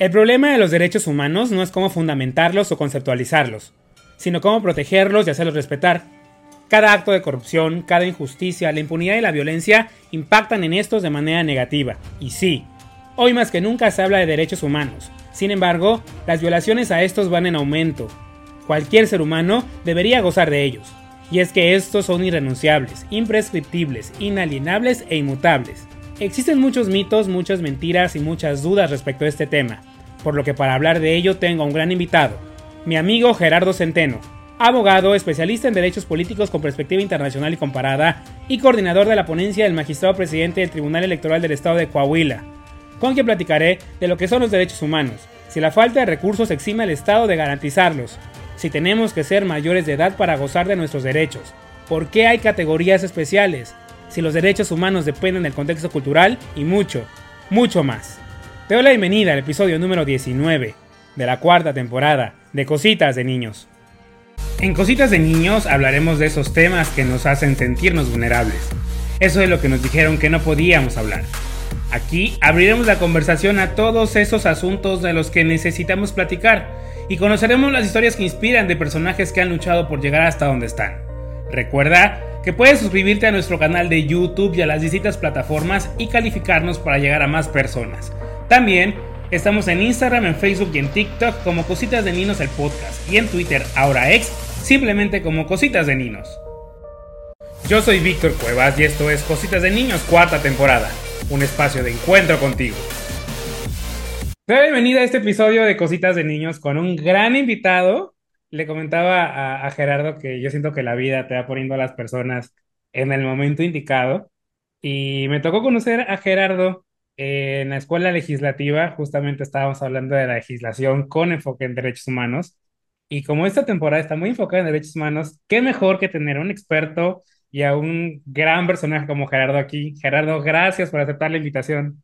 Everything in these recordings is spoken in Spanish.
El problema de los derechos humanos no es cómo fundamentarlos o conceptualizarlos, sino cómo protegerlos y hacerlos respetar. Cada acto de corrupción, cada injusticia, la impunidad y la violencia impactan en estos de manera negativa. Y sí, hoy más que nunca se habla de derechos humanos. Sin embargo, las violaciones a estos van en aumento. Cualquier ser humano debería gozar de ellos. Y es que estos son irrenunciables, imprescriptibles, inalienables e inmutables. Existen muchos mitos, muchas mentiras y muchas dudas respecto a este tema, por lo que para hablar de ello tengo a un gran invitado, mi amigo Gerardo Centeno, abogado, especialista en derechos políticos con perspectiva internacional y comparada, y coordinador de la ponencia del magistrado presidente del Tribunal Electoral del Estado de Coahuila, con quien platicaré de lo que son los derechos humanos, si la falta de recursos exime al Estado de garantizarlos, si tenemos que ser mayores de edad para gozar de nuestros derechos, por qué hay categorías especiales, si los derechos humanos dependen del contexto cultural y mucho, mucho más. Te doy la bienvenida al episodio número 19 de la cuarta temporada de Cositas de Niños. En Cositas de Niños hablaremos de esos temas que nos hacen sentirnos vulnerables. Eso es lo que nos dijeron que no podíamos hablar. Aquí abriremos la conversación a todos esos asuntos de los que necesitamos platicar y conoceremos las historias que inspiran de personajes que han luchado por llegar hasta donde están. Recuerda que puedes suscribirte a nuestro canal de YouTube y a las distintas plataformas y calificarnos para llegar a más personas. También estamos en Instagram, en Facebook y en TikTok como Cositas de Ninos el podcast y en Twitter, ahora ex, simplemente como Cositas de Ninos. Yo soy Víctor Cuevas y esto es Cositas de Niños cuarta temporada, un espacio de encuentro contigo. Bienvenida a este episodio de Cositas de Niños con un gran invitado le comentaba a, Gerardo que yo siento que la vida te va poniendo a las personas en el momento indicado. Y me tocó conocer a Gerardo en la escuela legislativa. Justamente estábamos hablando de la legislación con enfoque en derechos humanos. Y como esta temporada está muy enfocada en derechos humanos, qué mejor que tener a un experto y a un gran personaje como Gerardo aquí. Gerardo, gracias por aceptar la invitación.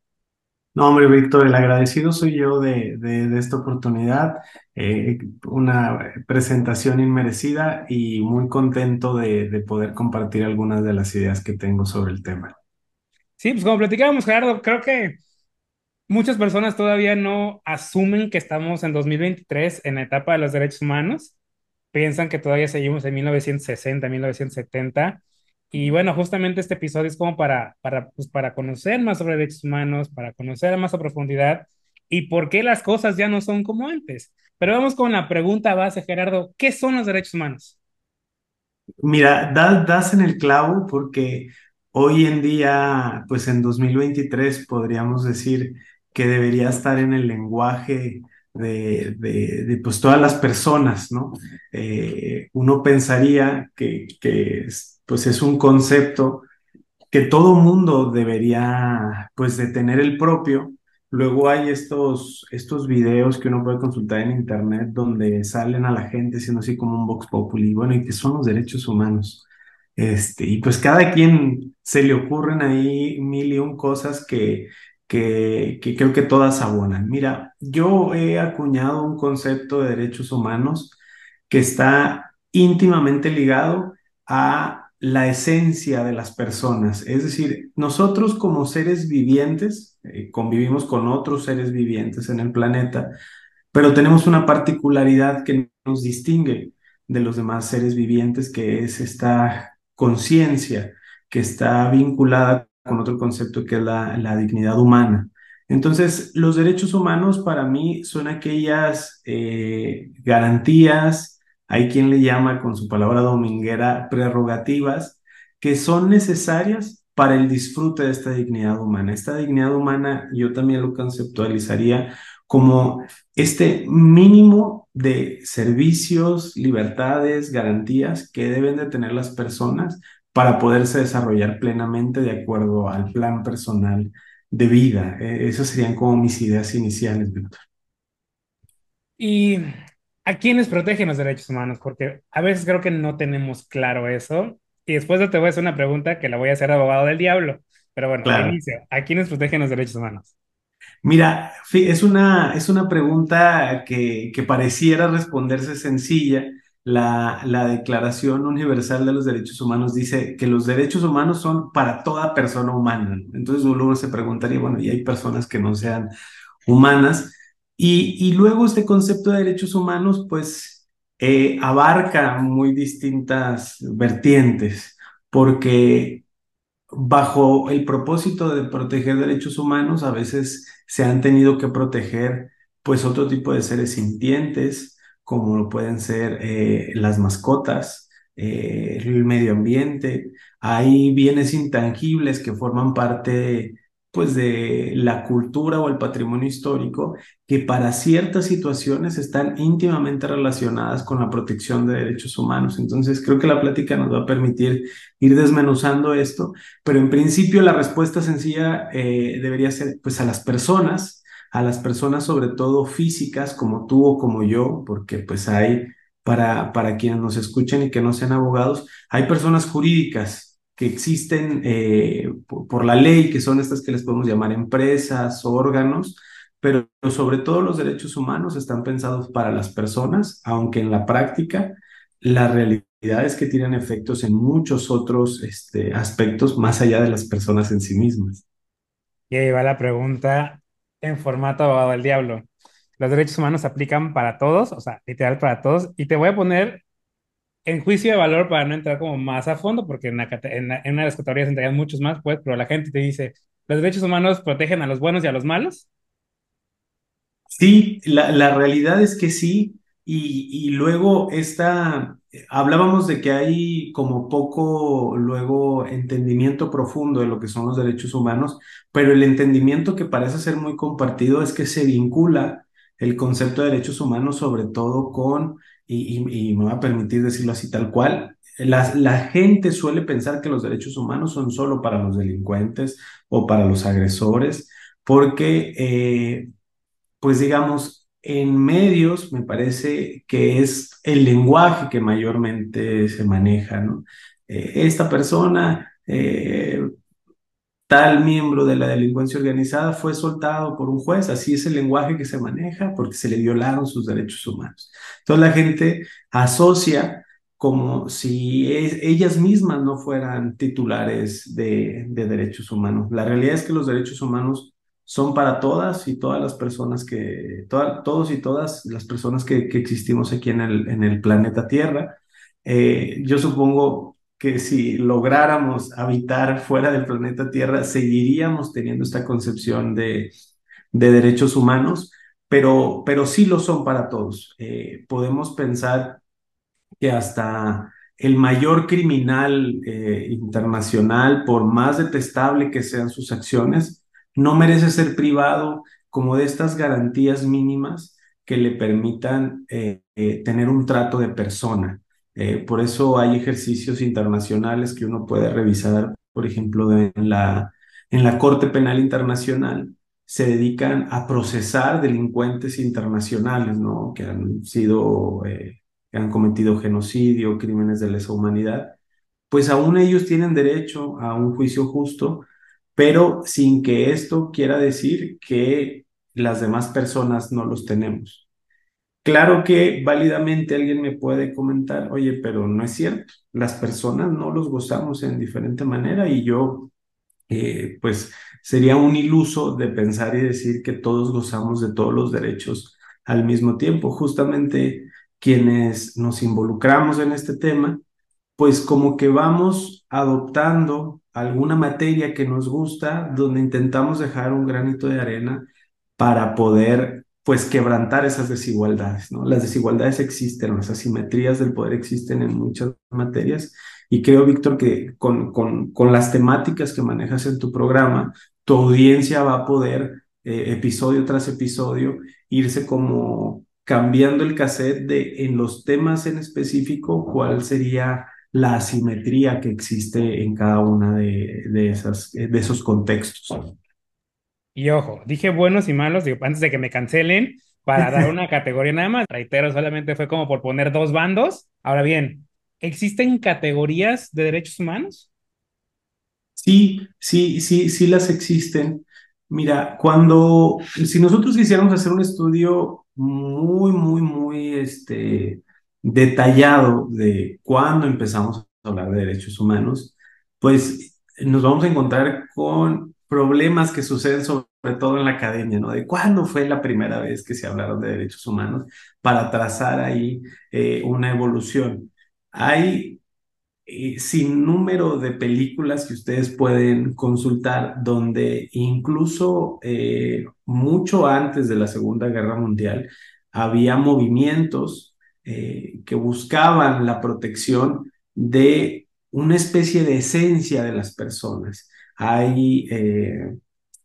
No, hombre, Víctor, el agradecido soy yo de, de, esta oportunidad, eh, una presentación inmerecida y muy contento de, de, poder compartir algunas de las ideas que tengo sobre el tema. Sí, pues como platicábamos, Gerardo, creo que muchas personas todavía no asumen que estamos en 2023 en la etapa de los derechos humanos, piensan que todavía seguimos en 1960, 1970 y bueno, justamente este episodio es como para, para, pues, para conocer más sobre derechos humanos, para conocer más a profundidad y por qué las cosas ya no son como antes. Pero vamos con la pregunta base, Gerardo, ¿qué son los derechos humanos? Mira, das, das en el clavo porque hoy en día, pues en 2023 podríamos decir que debería estar en el lenguaje de, de, pues todas las personas, ¿no? Eh, uno pensaría que, que pues es un concepto que todo mundo debería pues de tener el propio. Luego hay estos, estos videos que uno puede consultar en internet donde salen a la gente siendo así como un vox populi, bueno, y que son los derechos humanos. Este, y pues cada quien se le ocurren ahí mil y un cosas que, que, que creo que todas abonan. Mira, yo he acuñado un concepto de derechos humanos que está íntimamente ligado a la esencia de las personas. Es decir, nosotros como seres vivientes, eh, convivimos con otros seres vivientes en el planeta, pero tenemos una particularidad que nos distingue de los demás seres vivientes, que es esta conciencia que está vinculada con otro concepto que es la, dignidad humana. Entonces, los derechos humanos para mí son aquellas eh, garantías, hay quien le llama con su palabra dominguera prerrogativas que son necesarias para el disfrute de esta dignidad humana. Esta dignidad humana yo también lo conceptualizaría como este mínimo de servicios, libertades, garantías que deben de tener las personas para poderse desarrollar plenamente de acuerdo al plan personal de vida. E, esas serían como mis ideas iniciales, Víctor. Y ¿A quiénes protegen los derechos humanos? Porque a veces creo que no tenemos claro eso. Y después de te voy a hacer una pregunta que la voy a hacer abogado del diablo. Pero bueno, inicio, ¿a quiénes protegen los derechos humanos? Mira, es una, es una pregunta que, que pareciera responderse sencilla. La, la Declaración Universal de los Derechos Humanos dice que los derechos humanos son para toda persona humana. Entonces uno se preguntaría, bueno, ¿y hay personas que no sean humanas? Y, luego este concepto de derechos humanos, pues, eh, abarca muy distintas vertientes, porque bajo el propósito de proteger derechos humanos, a veces se han tenido que proteger, pues, otro tipo de seres sintientes, como lo pueden ser eh, las mascotas, eh, el medio ambiente. Hay bienes intangibles que forman parte pues de la cultura o el patrimonio histórico que para ciertas situaciones están íntimamente relacionadas con la protección de derechos humanos. Entonces, creo que la plática nos va a permitir ir desmenuzando esto, pero en principio la respuesta sencilla eh, debería ser pues a las personas, a las personas sobre todo físicas como tú o como yo, porque pues hay para, para quienes nos escuchen y que no sean abogados, hay personas jurídicas que existen eh, por, la ley, que son estas que les podemos llamar empresas, órganos, pero sobre todo los derechos humanos están pensados para las personas, aunque en la práctica la realidad es que tienen efectos en muchos otros este, aspectos más allá de las personas en sí mismas. Y ahí va la pregunta en formato abogado del diablo. Los derechos humanos se aplican para todos, o sea, literal para todos, y te voy a poner en juicio de valor, para no entrar como más a fondo, porque en, una de las categorías entrarían muchos más, pues, pero la gente te dice, ¿los derechos humanos protegen a los buenos y a los malos? Sí, la, la realidad es que sí, y, y luego esta, hablábamos de que hay como poco luego entendimiento profundo de lo que son los derechos humanos, pero el entendimiento que parece ser muy compartido es que se vincula el concepto de derechos humanos sobre todo con y, me va a permitir decirlo así tal cual, la, la, gente suele pensar que los derechos humanos son solo para los delincuentes o para los agresores, porque, eh, pues digamos, en medios me parece que es el lenguaje que mayormente se maneja, ¿no? Eh, esta persona eh, tal miembro de la delincuencia organizada fue soltado por un juez, así es el lenguaje que se maneja porque se le violaron sus derechos humanos. Entonces la gente asocia como si ellas mismas no fueran titulares de, derechos humanos. La realidad es que los derechos humanos son para todas y todas las personas que, todos y todas las personas que, existimos aquí en el, planeta Tierra. Eh, yo supongo que si lográramos habitar fuera del planeta Tierra, seguiríamos teniendo esta concepción de, de derechos humanos, pero, pero sí lo son para todos. Eh, podemos pensar que hasta el mayor criminal eh, internacional, por más detestable que sean sus acciones, no merece ser privado como de estas garantías mínimas que le permitan eh, tener un trato de persona. Eh, por eso hay ejercicios internacionales que uno puede revisar, por ejemplo, en la, en la Corte Penal Internacional, se dedican a procesar delincuentes internacionales, ¿no? Que han sido, eh, que han cometido genocidio, crímenes de lesa humanidad. Pues aún ellos tienen derecho a un juicio justo, pero sin que esto quiera decir que las demás personas no los tenemos. Claro que válidamente alguien me puede comentar, oye, pero no es cierto, las personas no los gozamos en diferente manera y yo, eh, pues, sería un iluso de pensar y decir que todos gozamos de todos los derechos al mismo tiempo. Justamente quienes nos involucramos en este tema, pues como que vamos adoptando alguna materia que nos gusta, donde intentamos dejar un granito de arena para poder pues quebrantar esas desigualdades, ¿no? Las desigualdades existen, las asimetrías del poder existen en muchas materias y creo, Víctor, que con, con, con las temáticas que manejas en tu programa, tu audiencia va a poder, eh, episodio tras episodio, irse como cambiando el cassette de en los temas en específico, cuál sería la asimetría que existe en cada una de, de, esas, de esos contextos. Y ojo, dije buenos y malos, digo, antes de que me cancelen, para dar una categoría nada más. Reitero, solamente fue como por poner dos bandos. Ahora bien, ¿existen categorías de derechos humanos? Sí, sí, sí, sí las existen. Mira, cuando, si nosotros quisiéramos hacer un estudio muy, muy, muy este, detallado de cuándo empezamos a hablar de derechos humanos, pues nos vamos a encontrar con problemas que suceden sobre todo en la academia, ¿no? De cuándo fue la primera vez que se hablaron de derechos humanos para trazar ahí eh, una evolución. Hay eh, sin número de películas que ustedes pueden consultar donde incluso eh, mucho antes de la Segunda Guerra Mundial había movimientos que buscaban la protección de una especie de esencia de las personas hay, eh,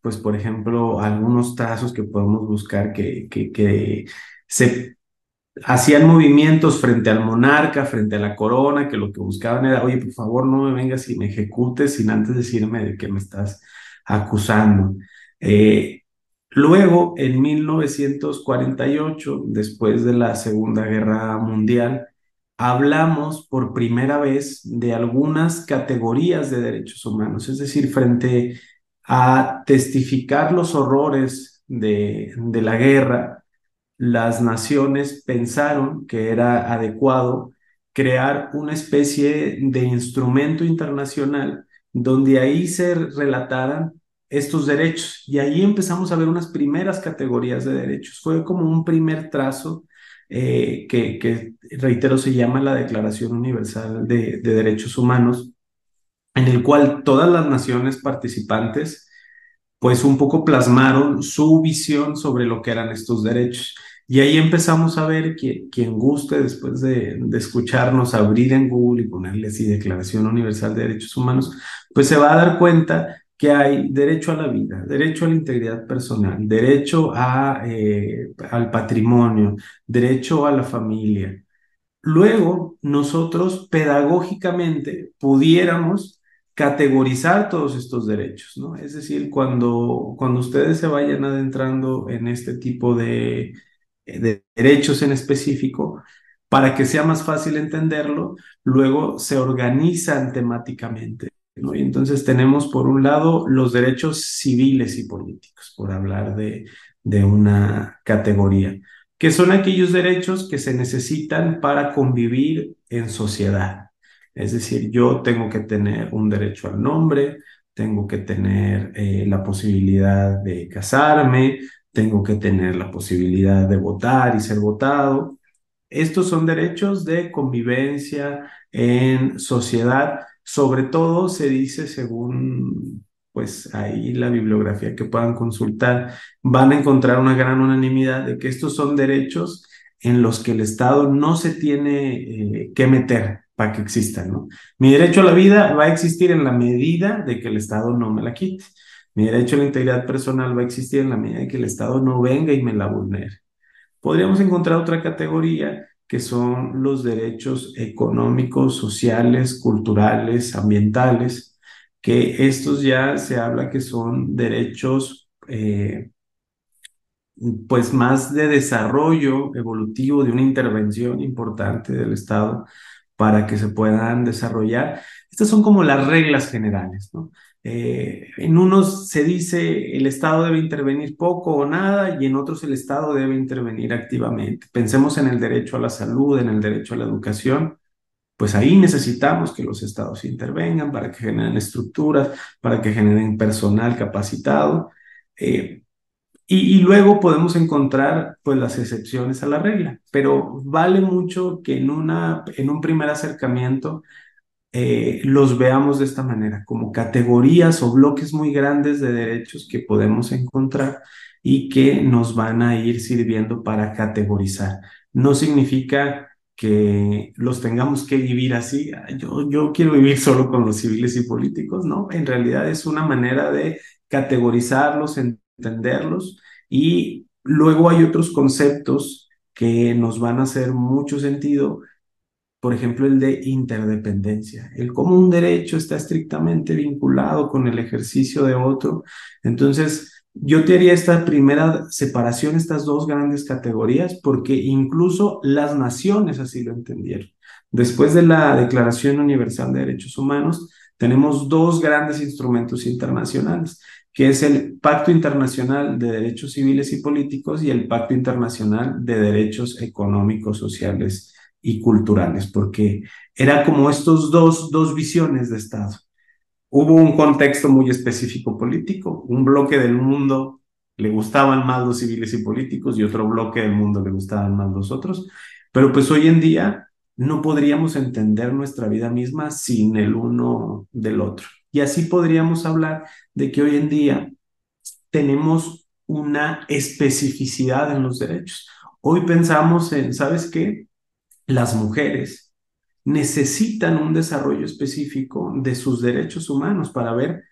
pues, por ejemplo, algunos trazos que podemos buscar que, que, se hacían movimientos frente al monarca, frente a la corona, que lo que buscaban era, oye, por favor, no me vengas y me ejecutes sin antes decirme de qué me estás acusando. Eh, luego, en 1948, después de la Segunda Guerra Mundial, hablamos por primera vez de algunas categorías de derechos humanos, es decir, frente a testificar los horrores de, de la guerra, las naciones pensaron que era adecuado crear una especie de instrumento internacional donde ahí se relataran estos derechos. Y ahí empezamos a ver unas primeras categorías de derechos. Fue como un primer trazo eh, que, reitero, se llama la Declaración Universal de, Derechos Humanos, en el cual todas las naciones participantes, pues un poco plasmaron su visión sobre lo que eran estos derechos. Y ahí empezamos a ver que quien guste, después de, de, escucharnos, abrir en Google y ponerle así Declaración Universal de Derechos Humanos, pues se va a dar cuenta que hay derecho a la vida, derecho a la integridad personal, derecho a, eh, al patrimonio, derecho a la familia. Luego, nosotros pedagógicamente pudiéramos categorizar todos estos derechos, ¿no? Es decir, cuando, cuando ustedes se vayan adentrando en este tipo de, de derechos en específico, para que sea más fácil entenderlo, luego se organizan temáticamente. Y entonces tenemos por un lado los derechos civiles y políticos, por hablar de, una categoría, que son aquellos derechos que se necesitan para convivir en sociedad. Es decir, yo tengo que tener un derecho al nombre, tengo que tener eh, la posibilidad de casarme, tengo que tener la posibilidad de votar y ser votado. Estos son derechos de convivencia en sociedad sobre todo se dice, según pues ahí la bibliografía que puedan consultar, van a encontrar una gran unanimidad de que estos son derechos en los que el Estado no se tiene eh, que meter para que existan, ¿no? Mi derecho a la vida va a existir en la medida de que el Estado no me la quite. Mi derecho a la integridad personal va a existir en la medida de que el Estado no venga y me la vulnere. Podríamos encontrar otra categoría que son los derechos económicos, sociales, culturales, ambientales, que estos ya se habla que son derechos eh, pues más de desarrollo evolutivo, de una intervención importante del Estado para que se puedan desarrollar. Estas son como las reglas generales, ¿no? Eh, en unos se dice el Estado debe intervenir poco o nada y en otros el Estado debe intervenir activamente. Pensemos en el derecho a la salud, en el derecho a la educación. Pues ahí necesitamos que los estados intervengan para que generen estructuras, para que generen personal capacitado. Eh, y, y, luego podemos encontrar pues las excepciones a la regla, pero vale mucho que en, una, en un primer acercamiento eh, los veamos de esta manera, como categorías o bloques muy grandes de derechos que podemos encontrar y que nos van a ir sirviendo para categorizar. No significa que los tengamos que vivir así. Yo, yo quiero vivir solo con los civiles y políticos, ¿no? En realidad es una manera de categorizarlos, entenderlos y luego hay otros conceptos que nos van a hacer mucho sentido por ejemplo, el de interdependencia, el cómo un derecho está estrictamente vinculado con el ejercicio de otro. Entonces, yo te haría esta primera separación, estas dos grandes categorías, porque incluso las naciones así lo entendieron. Después de la Declaración Universal de Derechos Humanos, tenemos dos grandes instrumentos internacionales, que es el Pacto Internacional de Derechos Civiles y Políticos y el Pacto Internacional de Derechos Económicos, Sociales y culturales, porque era como estos dos, dos visiones de Estado. hubo un contexto muy específico político, un bloque del mundo le gustaban más los civiles y políticos y otro bloque del mundo le gustaban más los otros, pero pues hoy en día no podríamos entender nuestra vida misma sin el uno del otro. Y así podríamos hablar de que hoy en día tenemos una especificidad en los derechos. Hoy pensamos en, ¿sabes qué? Las mujeres necesitan un desarrollo específico de sus derechos humanos para ver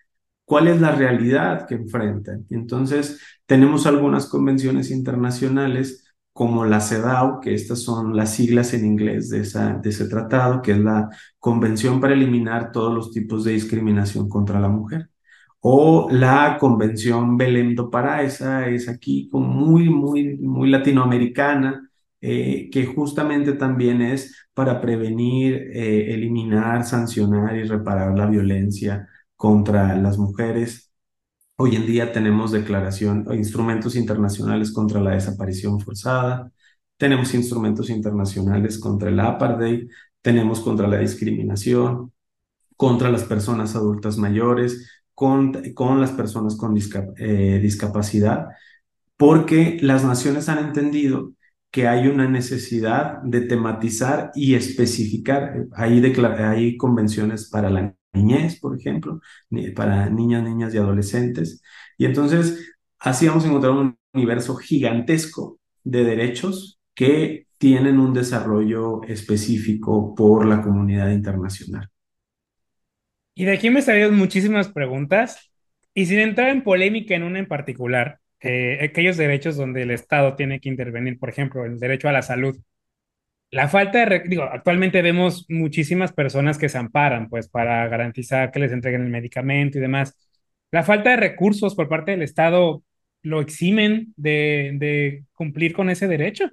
cuál es la realidad que enfrentan. entonces tenemos algunas convenciones internacionales como la CEDAW, que estas son las siglas en inglés de, esa, de ese tratado, que es la Convención para eliminar todos los tipos de discriminación contra la mujer. O la Convención Belém do Pará, esa es aquí como muy, muy, muy latinoamericana, eh, que justamente también es para prevenir, eh, eliminar, sancionar y reparar la violencia contra las mujeres. Hoy en día tenemos declaración, instrumentos internacionales contra la desaparición forzada, tenemos instrumentos internacionales contra el apartheid, tenemos contra la discriminación, contra las personas adultas mayores, con, las personas con eh, discapacidad, porque las naciones han entendido que hay una necesidad de tematizar y especificar. Hay, hay convenciones para la niñez, por ejemplo, para niñas, niñas y adolescentes. Y entonces, así vamos a encontrar un universo gigantesco de derechos que tienen un desarrollo específico por la comunidad internacional. Y de aquí me salieron muchísimas preguntas. Y sin entrar en polémica en una en particular, eh, aquellos derechos donde el Estado tiene que intervenir, por ejemplo, el derecho a la salud. La falta de, digo, actualmente vemos muchísimas personas que se amparan, pues, para garantizar que les entreguen el medicamento y demás. La falta de recursos por parte del Estado lo eximen de, cumplir con ese derecho.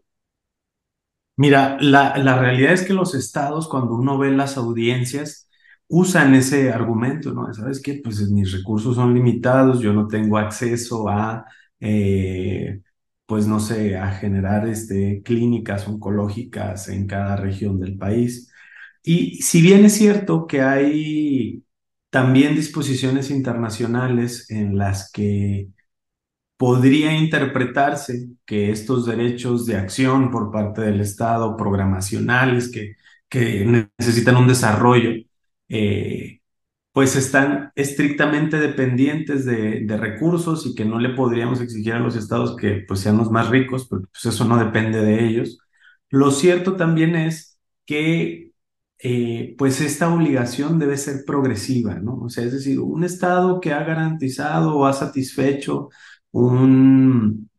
Mira, la, la realidad es que los estados, cuando uno ve las audiencias, usan ese argumento, ¿no? ¿Sabes qué? Pues mis recursos son limitados, yo no tengo acceso a eh, pues no sé, a generar este, clínicas oncológicas en cada región del país. Y si bien es cierto que hay también disposiciones internacionales en las que podría interpretarse que estos derechos de acción por parte del Estado, programacionales que, que necesitan un desarrollo, eh, pues están estrictamente dependientes de, recursos y que no le podríamos exigir a los estados que pues sean los más ricos, porque pues eso no depende de ellos. Lo cierto también es que eh, pues esta obligación debe ser progresiva, ¿no? O sea, es decir, un estado que ha garantizado o ha satisfecho un,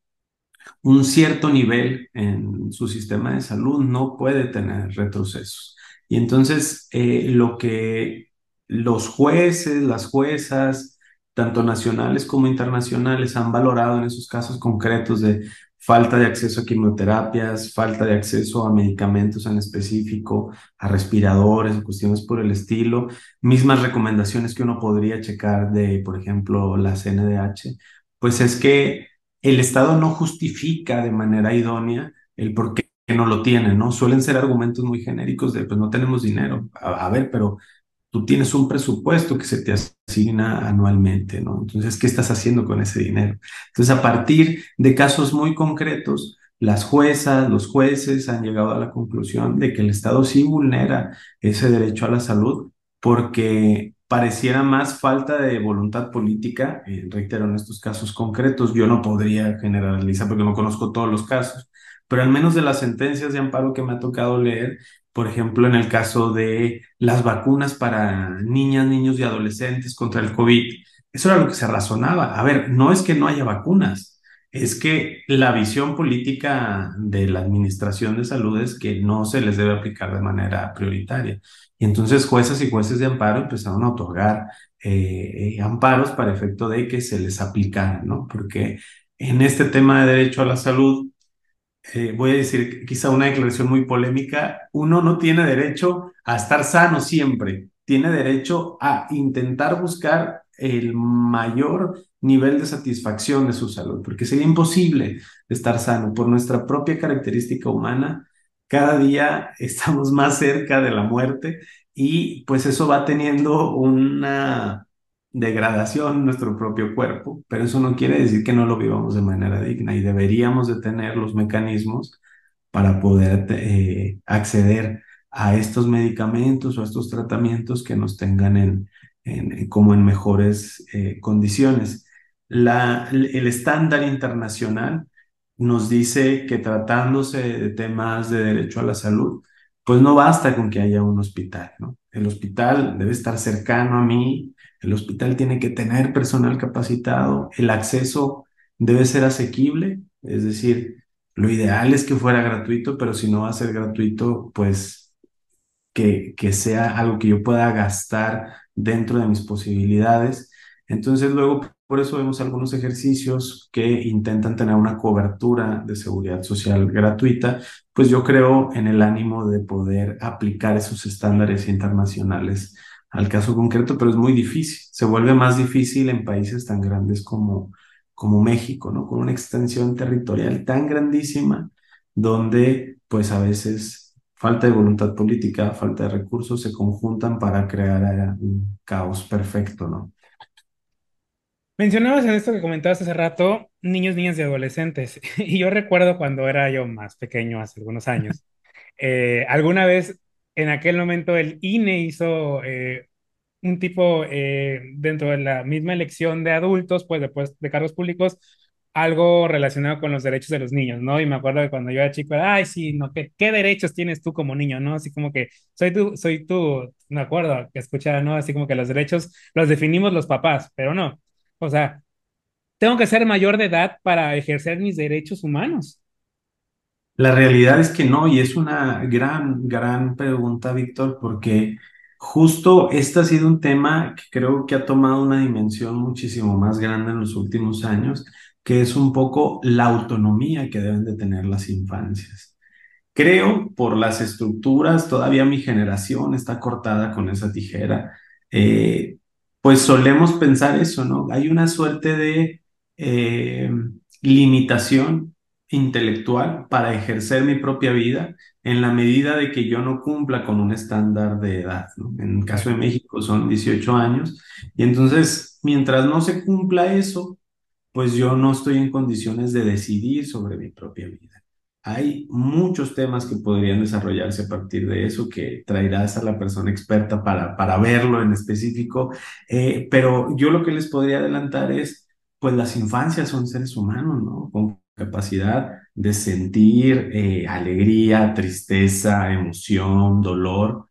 un cierto nivel en su sistema de salud no puede tener retrocesos. Y entonces eh, lo que los jueces, las juezas, tanto nacionales como internacionales, han valorado en esos casos concretos de falta de acceso a quimioterapias, falta de acceso a medicamentos en específico, a respiradores, cuestiones por el estilo, mismas recomendaciones que uno podría checar de, por ejemplo, la CNDH, pues es que el Estado no justifica de manera idónea el por qué no lo tiene, ¿no? Suelen ser argumentos muy genéricos de, pues no tenemos dinero. a ver, pero tú tienes un presupuesto que se te asigna anualmente, ¿no? Entonces, ¿qué estás haciendo con ese dinero? Entonces, a partir de casos muy concretos, las juezas, los jueces han llegado a la conclusión de que el Estado sí vulnera ese derecho a la salud porque pareciera más falta de voluntad política, eh, reitero, en estos casos concretos, yo no podría generalizar porque no conozco todos los casos, pero al menos de las sentencias de amparo que me ha tocado leer, por ejemplo, en el caso de las vacunas para niñas, niños y adolescentes contra el COVID, eso era lo que se razonaba. A ver, no es que no haya vacunas, es que la visión política de la Administración de Salud es que no se les debe aplicar de manera prioritaria. Y entonces jueces y jueces de amparo empezaron a otorgar eh, amparos para efecto de que se les aplicara, ¿no? Porque en este tema de derecho a la salud, eh, voy a decir quizá una declaración muy polémica, uno no tiene derecho a estar sano siempre, tiene derecho a intentar buscar el mayor nivel de satisfacción de su salud, porque sería imposible estar sano por nuestra propia característica humana. Cada día estamos más cerca de la muerte y pues eso va teniendo una degradación en nuestro propio cuerpo, pero eso no quiere decir que no lo vivamos de manera digna y deberíamos de tener los mecanismos para poder eh, acceder a estos medicamentos o a estos tratamientos que nos tengan en, como en mejores eh, condiciones. La, el estándar internacional nos dice que tratándose de temas de derecho a la salud, pues no basta con que haya un hospital, ¿no? El hospital debe estar cercano a mí, el hospital tiene que tener personal capacitado, el acceso debe ser asequible, es decir, lo ideal es que fuera gratuito, pero si no va a ser gratuito, pues que, que sea algo que yo pueda gastar dentro de mis posibilidades. Entonces luego por eso vemos algunos ejercicios que intentan tener una cobertura de seguridad social gratuita, pues yo creo en el ánimo de poder aplicar esos estándares internacionales al caso concreto, pero es muy difícil. Se vuelve más difícil en países tan grandes como, como México, ¿no? Con una extensión territorial tan grandísima, donde pues a veces falta de voluntad política, falta de recursos se conjuntan para crear un caos perfecto, ¿no? Mencionabas en esto que comentabas hace rato, niños, niñas y adolescentes. Y yo recuerdo cuando era yo más pequeño, hace algunos años, eh, alguna vez en aquel momento el INE hizo eh, un tipo eh, dentro de la misma elección de adultos, pues después de cargos públicos, algo relacionado con los derechos de los niños, ¿no? Y me acuerdo que cuando yo era chico, ay, sí, no, ¿qué, qué derechos tienes tú como niño, no? Así como que soy tú, soy tú, me acuerdo que escuchaba, ¿no? Así como que los derechos los definimos los papás, pero no. O sea, tengo que ser mayor de edad para ejercer mis derechos humanos. La realidad es que no, y es una gran, gran pregunta, Víctor, porque justo este ha sido un tema que creo que ha tomado una dimensión muchísimo más grande en los últimos años, que es un poco la autonomía que deben de tener las infancias. Creo, por las estructuras, todavía mi generación está cortada con esa tijera. Eh, pues solemos pensar eso, ¿no? Hay una suerte de eh, limitación intelectual para ejercer mi propia vida en la medida de que yo no cumpla con un estándar de edad. En el caso de México son 18 años, y entonces, mientras no se cumpla eso, pues yo no estoy en condiciones de decidir sobre mi propia vida. Hay muchos temas que podrían desarrollarse a partir de eso, que traerás a la persona experta para, para verlo en específico, eh, pero yo lo que les podría adelantar es, pues las infancias son seres humanos, ¿no? Con capacidad de sentir eh, alegría, tristeza, emoción, dolor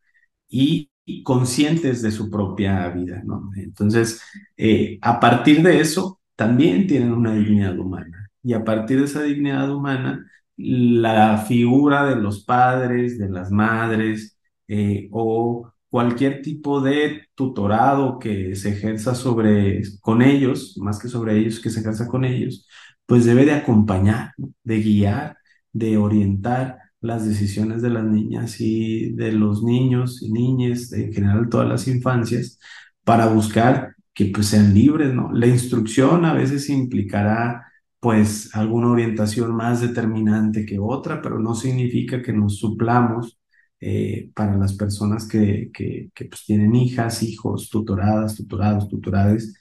y, conscientes de su propia vida, ¿no? Entonces, eh, a partir de eso, también tienen una dignidad humana. Y a partir de esa dignidad humana, la figura de los padres, de las madres eh, o cualquier tipo de tutorado que se ejerza sobre con ellos, más que sobre ellos, que se ejerza con ellos, pues debe de acompañar, de guiar, de orientar las decisiones de las niñas y de los niños y niñas, en general todas las infancias, para buscar que pues sean libres, ¿no? La instrucción a veces implicará pues alguna orientación más determinante que otra, pero no significa que nos suplamos eh, para las personas que, que, pues, tienen hijas, hijos, tutoradas, tutorados, tutorades,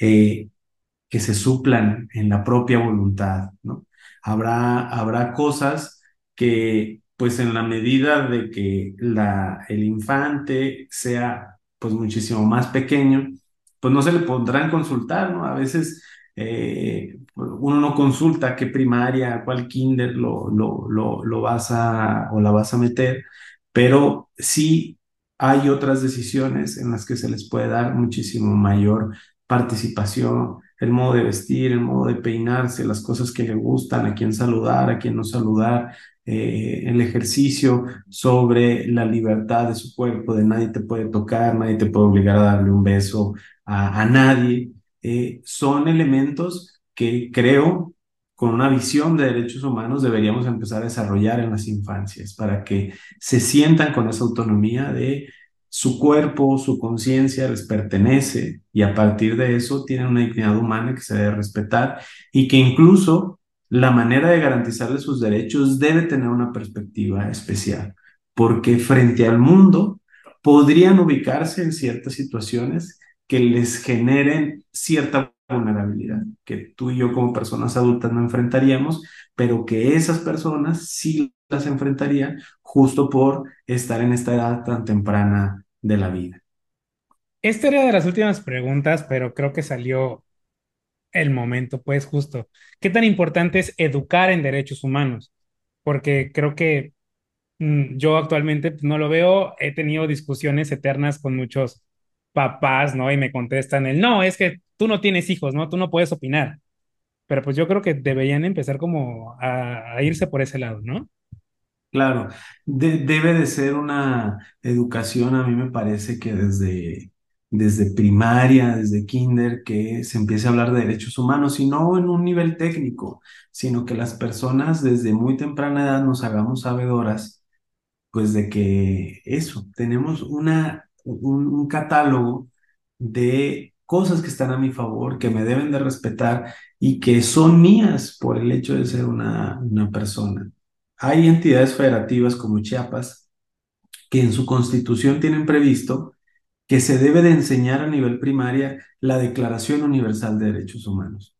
eh, que se suplan en la propia voluntad, ¿no? Habrá, habrá cosas que, pues en la medida de que la, el infante sea pues muchísimo más pequeño, pues no se le podrán consultar, ¿no? A veces eh, uno no consulta qué primaria, cuál kinder lo, lo, lo, lo, vas a o la vas a meter, pero sí hay otras decisiones en las que se les puede dar muchísimo mayor participación, el modo de vestir, el modo de peinarse, las cosas que le gustan, a quién saludar, a quién no saludar, eh, el ejercicio sobre la libertad de su cuerpo, de nadie te puede tocar, nadie te puede obligar a darle un beso a, a nadie. Eh, son elementos que creo con una visión de derechos humanos deberíamos empezar a desarrollar en las infancias para que se sientan con esa autonomía de su cuerpo, su conciencia les pertenece y a partir de eso tienen una dignidad humana que se debe respetar y que incluso la manera de garantizarles sus derechos debe tener una perspectiva especial, porque frente al mundo podrían ubicarse en ciertas situaciones que les generen cierta vulnerabilidad, que tú y yo como personas adultas no enfrentaríamos, pero que esas personas sí las enfrentarían justo por estar en esta edad tan temprana de la vida. Esta era de las últimas preguntas, pero creo que salió el momento, pues justo. ¿Qué tan importante es educar en derechos humanos? Porque creo que mm, yo actualmente pues, no lo veo. He tenido discusiones eternas con muchos papás, ¿no? Y me contestan el, no, es que tú no tienes hijos, ¿no? Tú no puedes opinar. Pero pues yo creo que deberían empezar como a, irse por ese lado, ¿no? Claro, debe de ser una educación, a mí me parece que desde desde primaria, desde kinder, que se empiece a hablar de derechos humanos y no en un nivel técnico, sino que las personas desde muy temprana edad nos hagamos sabedoras, pues de que eso, tenemos una, un, catálogo de cosas que están a mi favor, que me deben de respetar y que son mías por el hecho de ser una, una persona. Hay entidades federativas como Chiapas que en su constitución tienen previsto que se debe de enseñar a nivel primaria la Declaración Universal de Derechos Humanos.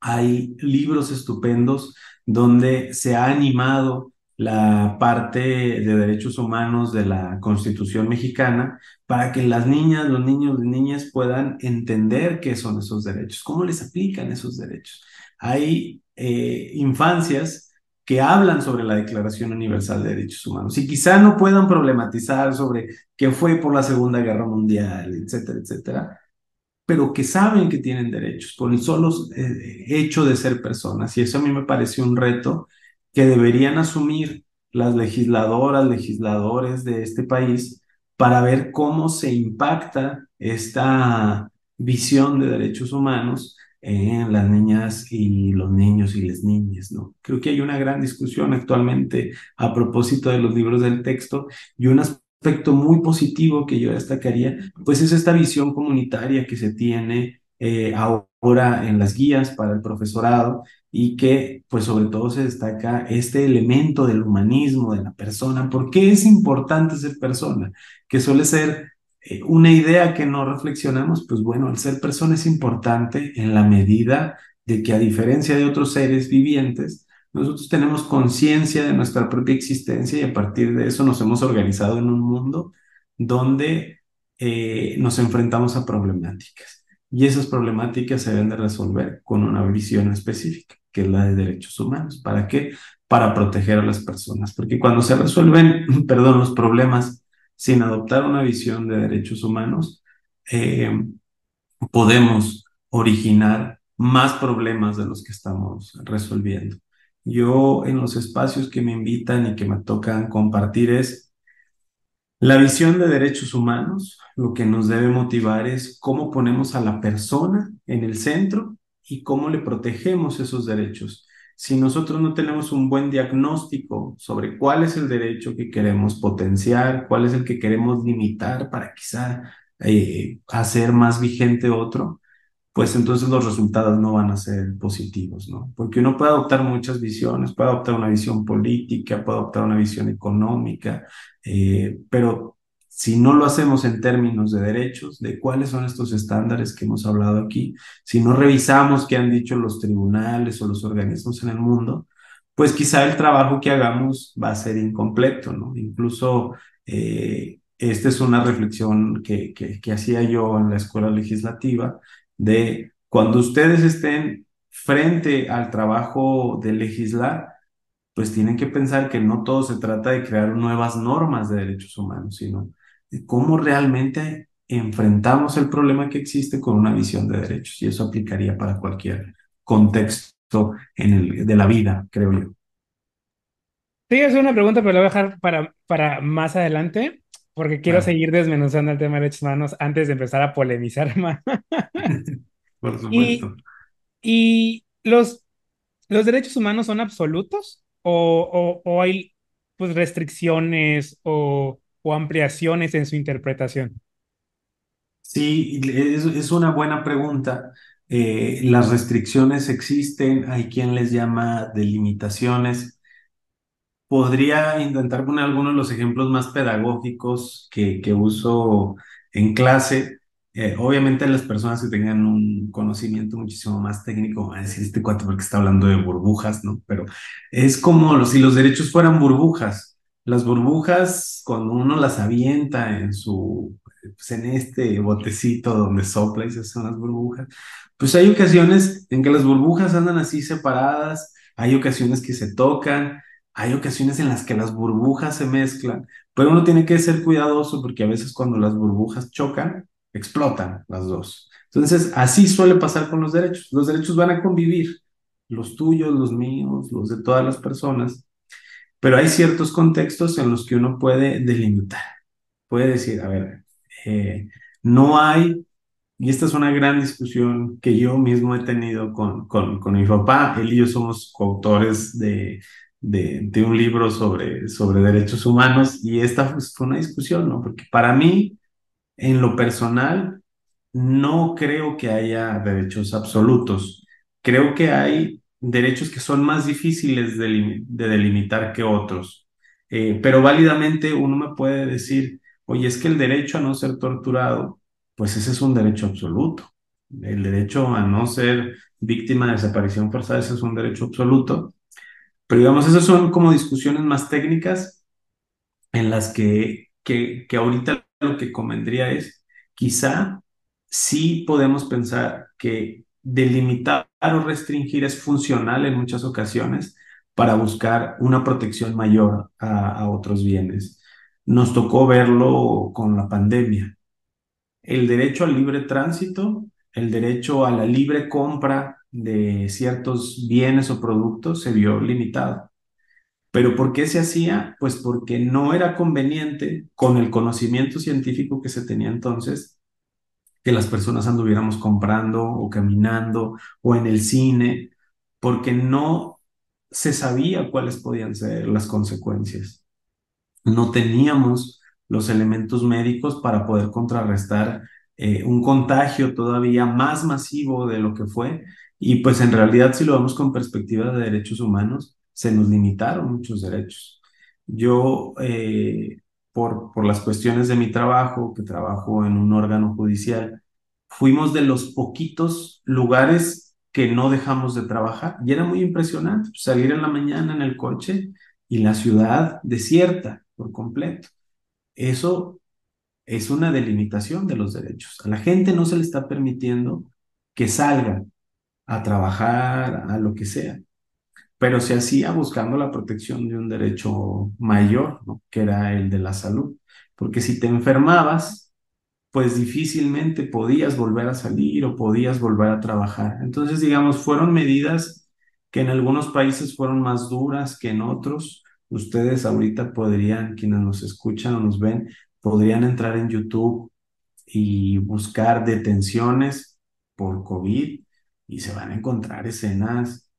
Hay libros estupendos donde se ha animado la parte de derechos humanos de la Constitución mexicana para que las niñas, los niños y niñas puedan entender qué son esos derechos, cómo les aplican esos derechos. Hay eh, infancias que hablan sobre la Declaración Universal de Derechos Humanos y quizá no puedan problematizar sobre qué fue por la Segunda Guerra Mundial, etcétera, etcétera, pero que saben que tienen derechos por el solo eh, hecho de ser personas. Y eso a mí me parece un reto que deberían asumir las legisladoras, legisladores de este país para ver cómo se impacta esta visión de derechos humanos en las niñas y los niños y las niñas, ¿no? Creo que hay una gran discusión actualmente a propósito de los libros del texto y un aspecto muy positivo que yo destacaría, pues es esta visión comunitaria que se tiene eh, ahora en las guías para el profesorado y que pues sobre todo se destaca este elemento del humanismo de la persona. ¿Por qué es importante ser persona? Que suele ser eh, una idea que no reflexionamos, pues bueno, el ser persona es importante en la medida de que a diferencia de otros seres vivientes, nosotros tenemos conciencia de nuestra propia existencia y a partir de eso nos hemos organizado en un mundo donde eh, nos enfrentamos a problemáticas. Y esas problemáticas se deben de resolver con una visión específica, que es la de derechos humanos. ¿Para qué? Para proteger a las personas. Porque cuando se resuelven, perdón, los problemas sin adoptar una visión de derechos humanos, eh, podemos originar más problemas de los que estamos resolviendo. Yo en los espacios que me invitan y que me tocan compartir es la visión de derechos humanos, lo que nos debe motivar es cómo ponemos a la persona en el centro y cómo le protegemos esos derechos si nosotros no tenemos un buen diagnóstico sobre cuál es el derecho que queremos potenciar, cuál es el que queremos limitar para quizá eh, hacer más vigente otro, pues entonces los resultados no van a ser positivos, ¿no? Porque uno puede adoptar muchas visiones, puede adoptar una visión política, puede adoptar una visión económica, eh, pero si no lo hacemos en términos de derechos, de cuáles son estos estándares que hemos hablado aquí, si no revisamos qué han dicho los tribunales o los organismos en el mundo, pues quizá el trabajo que hagamos va a ser incompleto, ¿no? Incluso eh, esta es una reflexión que, que, que hacía yo en la escuela legislativa, de cuando ustedes estén frente al trabajo de legislar, pues tienen que pensar que no todo se trata de crear nuevas normas de derechos humanos, sino cómo realmente enfrentamos el problema que existe con una visión de derechos. Y eso aplicaría para cualquier contexto en el, de la vida, creo yo. Sí, es una pregunta, pero la voy a dejar para, para más adelante, porque quiero seguir desmenuzando el tema de derechos humanos antes de empezar a polemizar más. Por supuesto. Y, los, los derechos humanos son absolutos o, o, o hay pues restricciones o o ampliaciones en su interpretación? Sí, es, una buena pregunta. Eh, las restricciones existen, hay quien les llama delimitaciones. Podría intentar poner algunos de los ejemplos más pedagógicos que, que uso en clase. eh, obviamente las personas que tengan un conocimiento muchísimo más técnico a decir este cuate porque está hablando de burbujas, ¿no? Pero es como si los derechos fueran burbujas. Las burbujas, cuando uno las avienta en su, pues en este botecito donde sopla y se hacen las burbujas, pues hay ocasiones en que las burbujas andan así separadas, hay ocasiones que se tocan, hay ocasiones en las que las burbujas se mezclan, pero uno tiene que ser cuidadoso porque a veces cuando las burbujas chocan, explotan las dos. Entonces, así suele pasar con los derechos. Los derechos van a convivir, los tuyos, los míos, los de todas las personas, pero hay ciertos contextos en los que uno puede delimitar. Puede decir, a ver, eh, no hay, y esta es una gran discusión que yo mismo he tenido con, con, con mi papá, él y yo somos coautores de, de, de, un libro sobre, sobre derechos humanos y esta fue una discusión, ¿no? Porque para mí, en lo personal, no creo que haya derechos absolutos. Creo que hay derechos que son más difíciles de, delimitar que otros. Eh, pero válidamente uno me puede decir, oye, es que el derecho a no ser torturado, pues ese es un derecho absoluto. El derecho a no ser víctima de desaparición forzada, ese es un derecho absoluto. Pero digamos, esas son como discusiones más técnicas en las que, que, que ahorita lo que convendría es, quizá sí podemos pensar que delimitar o restringir es funcional en muchas ocasiones para buscar una protección mayor a, a otros bienes. Nos tocó verlo con la pandemia. El derecho al libre tránsito, el derecho a la libre compra de ciertos bienes o productos se vio limitado. ¿Pero por qué se hacía? Pues porque no era conveniente con el conocimiento científico que se tenía entonces que las personas anduviéramos comprando o caminando o en el cine, porque no se sabía cuáles podían ser las consecuencias. No teníamos los elementos médicos para poder contrarrestar eh, un contagio todavía más masivo de lo que fue. Y pues en realidad, si lo vemos con perspectiva de derechos humanos, se nos limitaron muchos derechos. Yo, eh, por, por las cuestiones de mi trabajo, que trabajo en un órgano judicial, fuimos de los poquitos lugares que no dejamos de trabajar. Y era muy impresionante pues, salir en la mañana en el coche y la ciudad desierta por completo. Eso es una delimitación de los derechos. A la gente no se le está permitiendo que salga a trabajar, a lo que sea pero se hacía buscando la protección de un derecho mayor, que era el de la salud. Porque si te enfermabas, pues difícilmente podías volver a salir o podías volver a trabajar. Entonces, digamos, fueron medidas que en algunos países fueron más duras que en otros. Ustedes ahorita podrían, quienes nos escuchan o nos ven, podrían entrar en YouTube y buscar detenciones por COVID y se van a encontrar escenas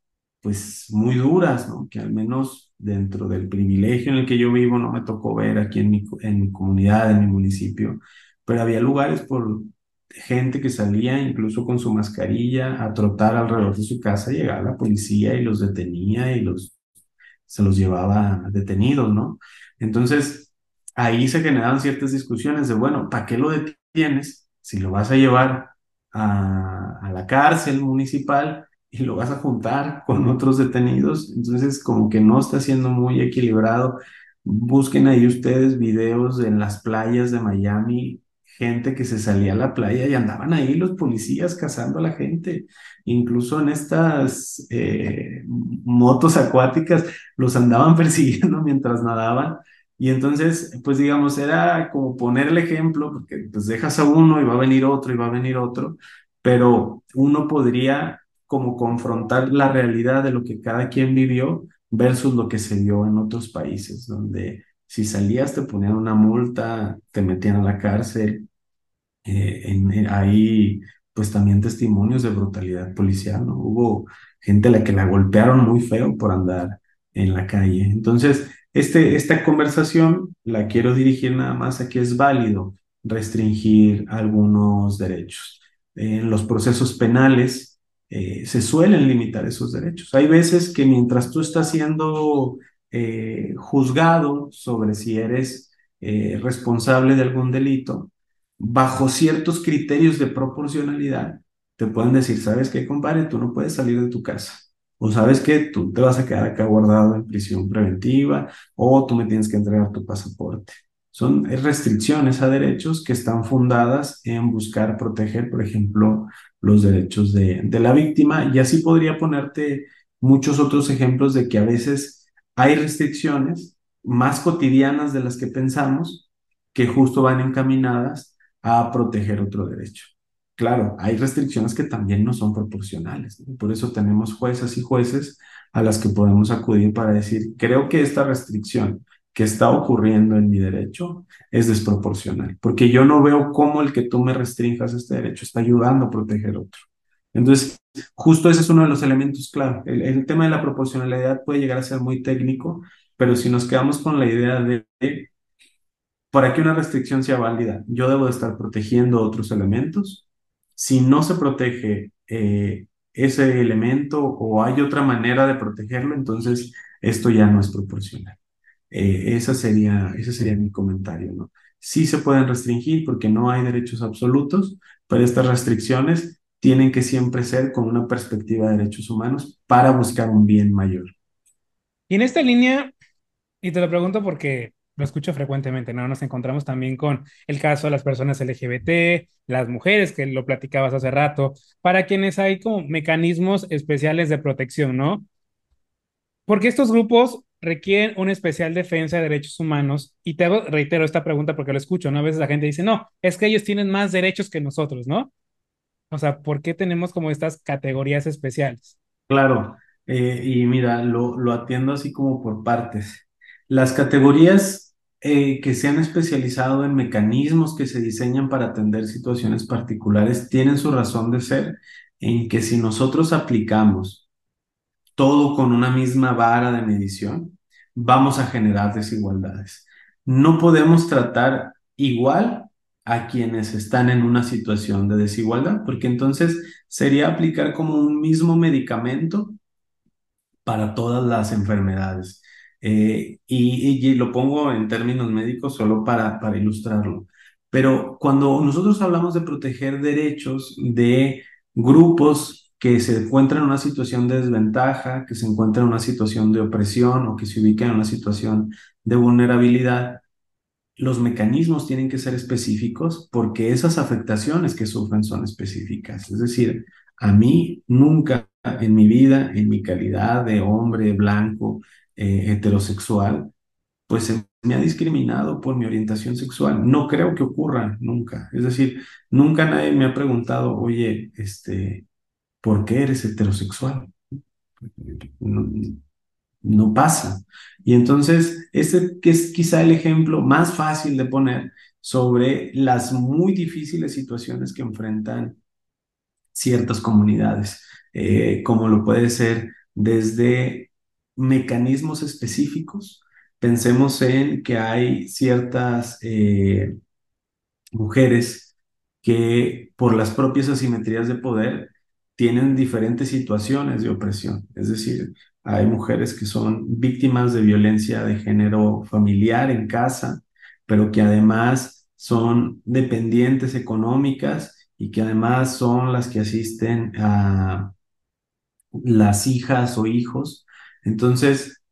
pues muy duras, ¿no? Que al menos dentro del privilegio en el que yo vivo no me tocó ver aquí en mi, en mi comunidad, en mi municipio, pero había lugares por gente que salía incluso con su mascarilla a trotar alrededor de su casa, llegaba la policía y los detenía y los, se los llevaba detenidos, ¿no? Entonces, ahí se generaban ciertas discusiones de, bueno, ¿para qué lo detienes si lo vas a llevar a, a la cárcel municipal? Y lo vas a juntar con otros detenidos, entonces como que no está siendo muy equilibrado. Busquen ahí ustedes videos en las playas de Miami, gente que se salía a la playa y andaban ahí los policías cazando a la gente, incluso en estas eh, motos acuáticas los andaban persiguiendo mientras nadaban. Y entonces, pues digamos, era como poner el ejemplo, porque pues dejas a uno y va a venir otro y va a venir otro, pero uno podría como confrontar la realidad de lo que cada quien vivió versus lo que se vio en otros países, donde si salías te ponían una multa, te metían a la cárcel. Eh, en, ahí, pues también testimonios de brutalidad policial, ¿no? Hubo gente a la que la golpearon muy feo por andar en la calle. Entonces, este, esta conversación la quiero dirigir nada más a que es válido restringir algunos derechos. En los procesos penales, eh, se suelen limitar esos derechos. Hay veces que mientras tú estás siendo eh, juzgado sobre si eres eh, responsable de algún delito, bajo ciertos criterios de proporcionalidad, te pueden decir, ¿sabes qué, compadre? Tú no puedes salir de tu casa. O sabes que tú te vas a quedar acá guardado en prisión preventiva o tú me tienes que entregar tu pasaporte. Son restricciones a derechos que están fundadas en buscar proteger, por ejemplo, los derechos de, de la víctima. Y así podría ponerte muchos otros ejemplos de que a veces hay restricciones más cotidianas de las que pensamos que justo van encaminadas a proteger otro derecho. Claro, hay restricciones que también no son proporcionales. Por eso tenemos jueces y jueces a las que podemos acudir para decir, creo que esta restricción que está ocurriendo en mi derecho es desproporcional, porque yo no veo cómo el que tú me restringas este derecho está ayudando a proteger otro. Entonces, justo ese es uno de los elementos clave. El, tema de la proporcionalidad puede llegar a ser muy técnico, pero si nos quedamos con la idea de, para que una restricción sea válida, yo debo de estar protegiendo otros elementos. Si no se protege eh, ese elemento o hay otra manera de protegerlo, entonces esto ya no es proporcional. Eh, esa sería, ese sería mi comentario, ¿no? Sí se pueden restringir porque no hay derechos absolutos, pero estas restricciones tienen que siempre ser con una perspectiva de derechos humanos para buscar un bien mayor. Y en esta línea, y te lo pregunto porque lo escucho frecuentemente, ¿no? Nos encontramos también con el caso de las personas LGBT, las mujeres, que lo platicabas hace rato, para quienes hay como mecanismos especiales de protección, ¿no? Porque estos grupos requieren una especial defensa de derechos humanos. Y te reitero esta pregunta porque lo escucho, ¿no? A veces la gente dice, no, es que ellos tienen más derechos que nosotros, ¿no? O sea, ¿por qué tenemos como estas categorías especiales? Claro, eh, y mira, lo, lo atiendo así como por partes. Las categorías eh, que se han especializado en mecanismos que se diseñan para atender situaciones particulares tienen su razón de ser en que si nosotros aplicamos todo con una misma vara de medición, vamos a generar desigualdades. No podemos tratar igual a quienes están en una situación de desigualdad, porque entonces sería aplicar como un mismo medicamento para todas las enfermedades. Eh, y, lo pongo en términos médicos solo para, para ilustrarlo. Pero cuando nosotros hablamos de proteger derechos de grupos que se encuentra en una situación de desventaja, que se encuentra en una situación de opresión o que se ubica en una situación de vulnerabilidad, los mecanismos tienen que ser específicos porque esas afectaciones que sufren son específicas. Es decir, a mí nunca en mi vida, en mi calidad de hombre blanco, eh, heterosexual, pues se me ha discriminado por mi orientación sexual. No creo que ocurra nunca. Es decir, nunca nadie me ha preguntado, oye, este, ¿por qué eres heterosexual? No, pasa. Y entonces, que es quizá el ejemplo más fácil de poner sobre las muy difíciles situaciones que enfrentan ciertas comunidades, eh, como lo puede ser desde mecanismos específicos. Pensemos en que hay ciertas eh, mujeres que por las propias asimetrías de poder tienen diferentes situaciones de opresión. Es decir, hay mujeres que son víctimas de violencia de género familiar en casa, pero que además son dependientes económicas y que además son las que asisten a las hijas o hijos. Entonces,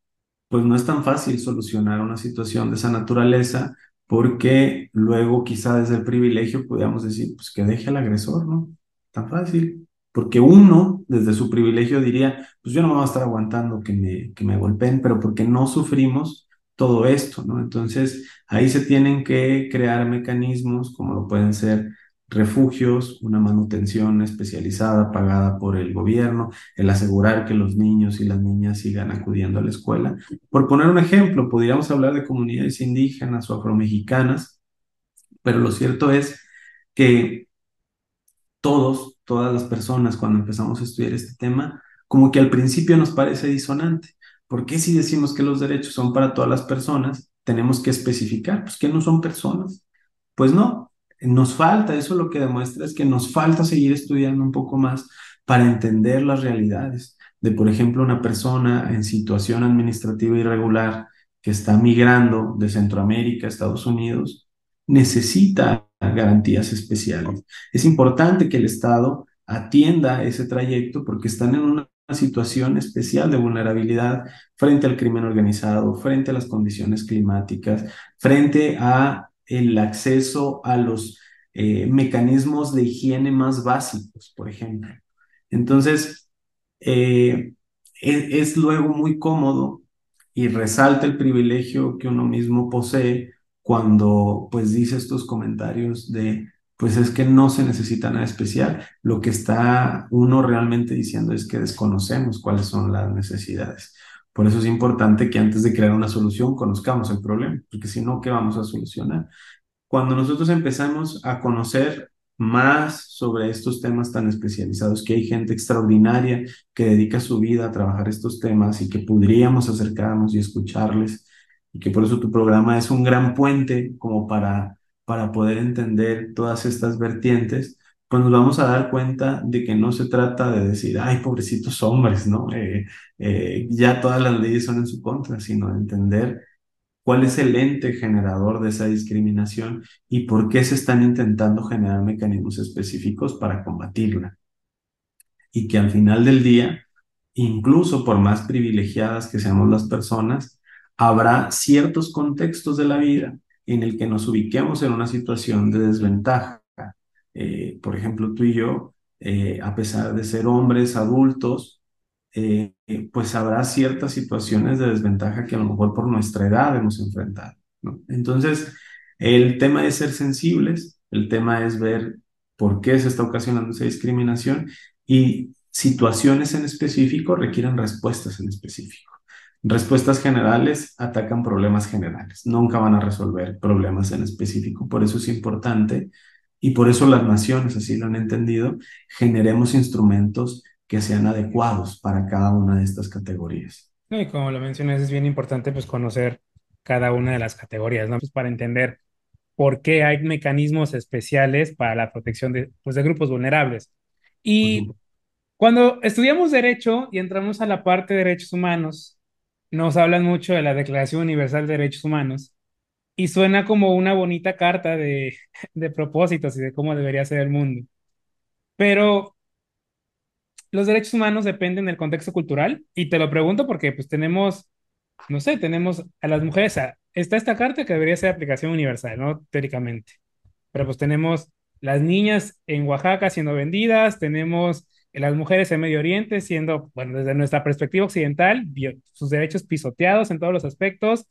pues no es tan fácil solucionar una situación de esa naturaleza porque luego quizá desde el privilegio podríamos decir, pues que deje al agresor, ¿no? Tan fácil porque uno, desde su privilegio, diría, pues yo no me voy a estar aguantando que me, que me golpeen, pero porque no sufrimos todo esto, ¿no? Entonces, ahí se tienen que crear mecanismos como lo pueden ser refugios, una manutención especializada pagada por el gobierno, el asegurar que los niños y las niñas sigan acudiendo a la escuela. Por poner un ejemplo, podríamos hablar de comunidades indígenas o afromexicanas, pero lo cierto es que todos todas las personas cuando empezamos a estudiar este tema, como que al principio nos parece disonante. ¿Por qué si decimos que los derechos son para todas las personas, tenemos que especificar, pues que no son personas? Pues no, nos falta, eso lo que demuestra es que nos falta seguir estudiando un poco más para entender las realidades de, por ejemplo, una persona en situación administrativa irregular que está migrando de Centroamérica a Estados Unidos, necesita garantías especiales. Es importante que el Estado atienda ese trayecto porque están en una situación especial de vulnerabilidad frente al crimen organizado, frente a las condiciones climáticas, frente a el acceso a los eh, mecanismos de higiene más básicos, por ejemplo. Entonces, eh, es, es luego muy cómodo y resalta el privilegio que uno mismo posee cuando pues dice estos comentarios de pues es que no se necesita nada especial. Lo que está uno realmente diciendo es que desconocemos cuáles son las necesidades. Por eso es importante que antes de crear una solución conozcamos el problema, porque si no, ¿qué vamos a solucionar? Cuando nosotros empezamos a conocer más sobre estos temas tan especializados, que hay gente extraordinaria que dedica su vida a trabajar estos temas y que podríamos acercarnos y escucharles, y que por eso tu programa es un gran puente como para para poder entender todas estas vertientes, pues nos vamos a dar cuenta de que no se trata de decir, ay, pobrecitos hombres, ¿no? Eh, eh, ya todas las leyes son en su contra, sino de entender cuál es el ente generador de esa discriminación y por qué se están intentando generar mecanismos específicos para combatirla. Y que al final del día, incluso por más privilegiadas que seamos las personas, habrá ciertos contextos de la vida en el que nos ubiquemos en una situación de desventaja. Eh, por ejemplo, tú y yo, eh, a pesar de ser hombres adultos, eh, pues habrá ciertas situaciones de desventaja que a lo mejor por nuestra edad hemos enfrentado. Entonces, el tema es ser sensibles, el tema es ver por qué se está ocasionando esa discriminación y situaciones en específico requieren respuestas en específico. Respuestas generales atacan problemas generales, nunca van a resolver problemas en específico. Por eso es importante y por eso las naciones, así lo han entendido, generemos instrumentos que sean adecuados para cada una de estas categorías. Y como lo mencionas, es bien importante pues conocer cada una de las categorías, ¿no? Pues para entender por qué hay mecanismos especiales para la protección de, pues, de grupos vulnerables. Y cuando estudiamos derecho y entramos a la parte de derechos humanos, nos hablan mucho de la Declaración Universal de Derechos Humanos y suena como una bonita carta de, de propósitos y de cómo debería ser el mundo. Pero los derechos humanos dependen del contexto cultural y te lo pregunto porque pues tenemos, no sé, tenemos a las mujeres, está esta carta que debería ser aplicación universal, ¿no? Teóricamente. Pero pues tenemos las niñas en Oaxaca siendo vendidas, tenemos las mujeres en Medio Oriente siendo, bueno, desde nuestra perspectiva occidental, sus derechos pisoteados en todos los aspectos,